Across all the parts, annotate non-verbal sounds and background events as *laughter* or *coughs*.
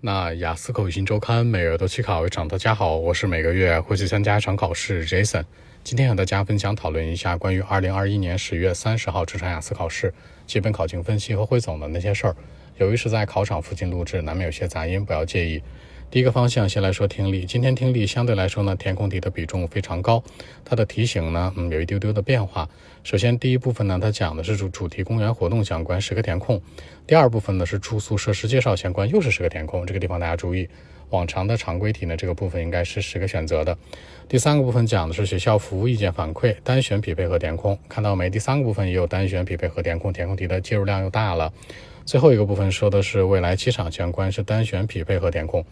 那雅思口语新周刊每月都去考一场。大家好，我是每个月会去参加一场考试 Jason。今天和大家分享讨论一下关于二零二一年十月三十号这场雅思考试基本考情分析和汇总的那些事儿。由于是在考场附近录制，难免有些杂音，不要介意。第一个方向，先来说听力。今天听力相对来说呢，填空题的比重非常高，它的题型呢，嗯，有一丢丢的变化。首先，第一部分呢，它讲的是主主题公园活动相关，十个填空；第二部分呢是住宿设施介绍相关，又是十个填空。这个地方大家注意，往常的常规题呢，这个部分应该是十个选择的。第三个部分讲的是学校服务意见反馈，单选匹配和填空，看到没？第三个部分也有单选匹配和填空，填空题的介入量又大了。最后一个部分说的是未来机场相关，是单选匹配和填空。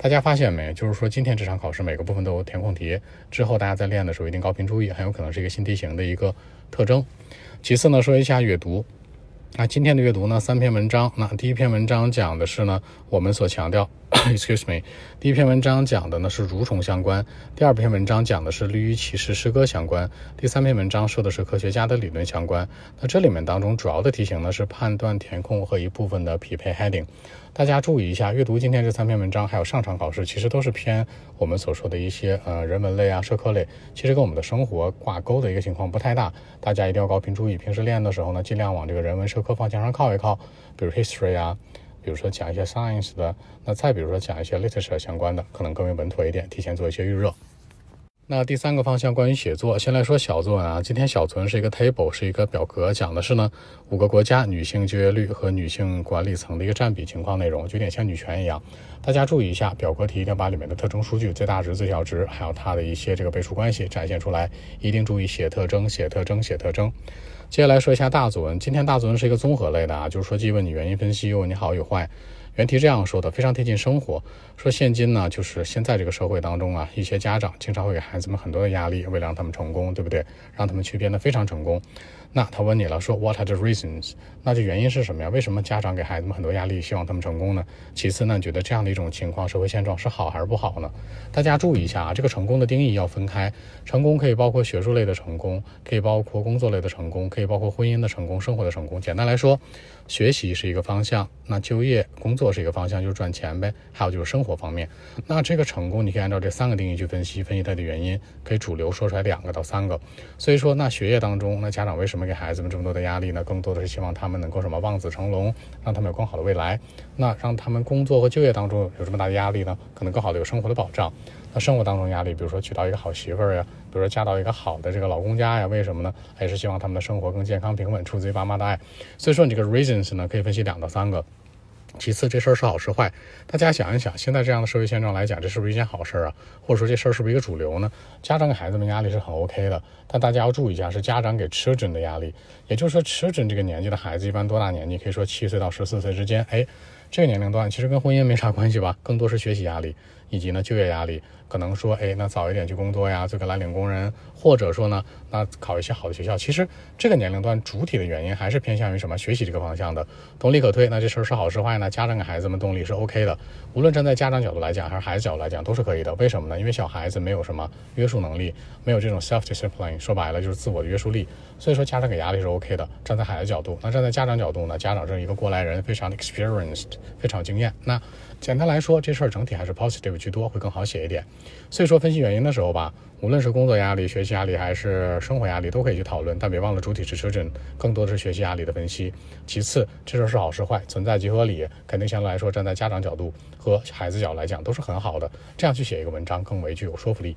大家发现没？就是说今天这场考试每个部分都有填空题，之后大家在练的时候一定高频注意，很有可能是一个新题型的一个特征。其次呢，说一下阅读。那今天的阅读呢，三篇文章。那第一篇文章讲的是呢，我们所强调 *coughs* excuse me，第一篇文章讲的呢是蠕虫相关，第二篇文章讲的是绿于骑士诗歌相关，第三篇文章说的是科学家的理论相关。那这里面当中主要的题型呢是判断填空和一部分的匹配 heading。大家注意一下，阅读今天这三篇文章，还有上场考试，其实都是偏我们所说的一些呃人文类啊、社科类，其实跟我们的生活挂钩的一个情况不太大。大家一定要高频注意，平时练的时候呢，尽量往这个人文社科方向上靠一靠，比如 history 啊，比如说讲一些 science 的，那再比如说讲一些 literature 相关的，可能更为稳妥一点，提前做一些预热。那第三个方向关于写作，先来说小作文啊。今天小作文是一个 table，是一个表格，讲的是呢五个国家女性就业率和女性管理层的一个占比情况内容，就有点像女权一样。大家注意一下，表格题一定要把里面的特征数据、最大值、最小值，还有它的一些这个倍数关系展现出来，一定注意写特征、写特征、写特征。接下来说一下大作文，今天大作文是一个综合类的啊，就是说既问你原因分析，又问你好与坏。原题这样说的，非常贴近生活。说现今呢，就是现在这个社会当中啊，一些家长经常会给孩子们很多的压力，为了让他们成功，对不对？让他们去变得非常成功。那他问你了，说 What are the reasons？那这原因是什么呀？为什么家长给孩子们很多压力，希望他们成功呢？其次呢，你觉得这样的一种情况，社会现状是好还是不好呢？大家注意一下啊，这个成功的定义要分开。成功可以包括学术类的成功，可以包括工作类的成功，可以包括婚姻的成功、生活的成功。简单来说，学习是一个方向，那就业、工作是一个方向，就是赚钱呗。还有就是生活方面，那这个成功你可以按照这三个定义去分析，分析它的原因，可以主流说出来两个到三个。所以说，那学业当中，那家长为什么给孩子们这么多的压力呢？更多的是希望他们能够什么望子成龙，让他们有更好的未来。那让他们工作和就业当中有这么大的压力呢？可能更好的有生活的保障。那生活当中压力，比如说娶到一个好媳妇儿呀，比如说嫁到一个好的这个老公家呀，为什么呢？还是希望他们的生活更健康平稳，出自于爸妈的爱。所以说，你这个 reasons 呢，可以分析两到三个。其次，这事儿是好是坏？大家想一想，现在这样的社会现状来讲，这是不是一件好事啊？或者说，这事儿是不是一个主流呢？家长给孩子们压力是很 OK 的，但大家要注意一下，是家长给 children 的压力。也就是说，children 这个年纪的孩子，一般多大年纪？可以说七岁到十四岁之间。哎，这个年龄段其实跟婚姻没啥关系吧？更多是学习压力。以及呢，就业压力可能说，哎，那早一点去工作呀，做个蓝领工人，或者说呢，那考一些好的学校。其实这个年龄段主体的原因还是偏向于什么？学习这个方向的，动力可推。那这事儿是好是坏呢？家长给孩子们动力是 OK 的，无论站在家长角度来讲，还是孩子角度来讲，都是可以的。为什么呢？因为小孩子没有什么约束能力，没有这种 self discipline，说白了就是自我的约束力。所以说家长给压力是 OK 的。站在孩子角度，那站在家长角度呢？家长是一个过来人，非常 experienced，非常经验。那简单来说，这事儿整体还是 positive 居多，会更好写一点。所以说，分析原因的时候吧，无论是工作压力、学习压力，还是生活压力，都可以去讨论。但别忘了，主体是 children，更多的是学习压力的分析。其次，这事儿是好是坏，存在即合理，肯定相对来说，站在家长角度和孩子角度来讲，都是很好的。这样去写一个文章，更为具有说服力。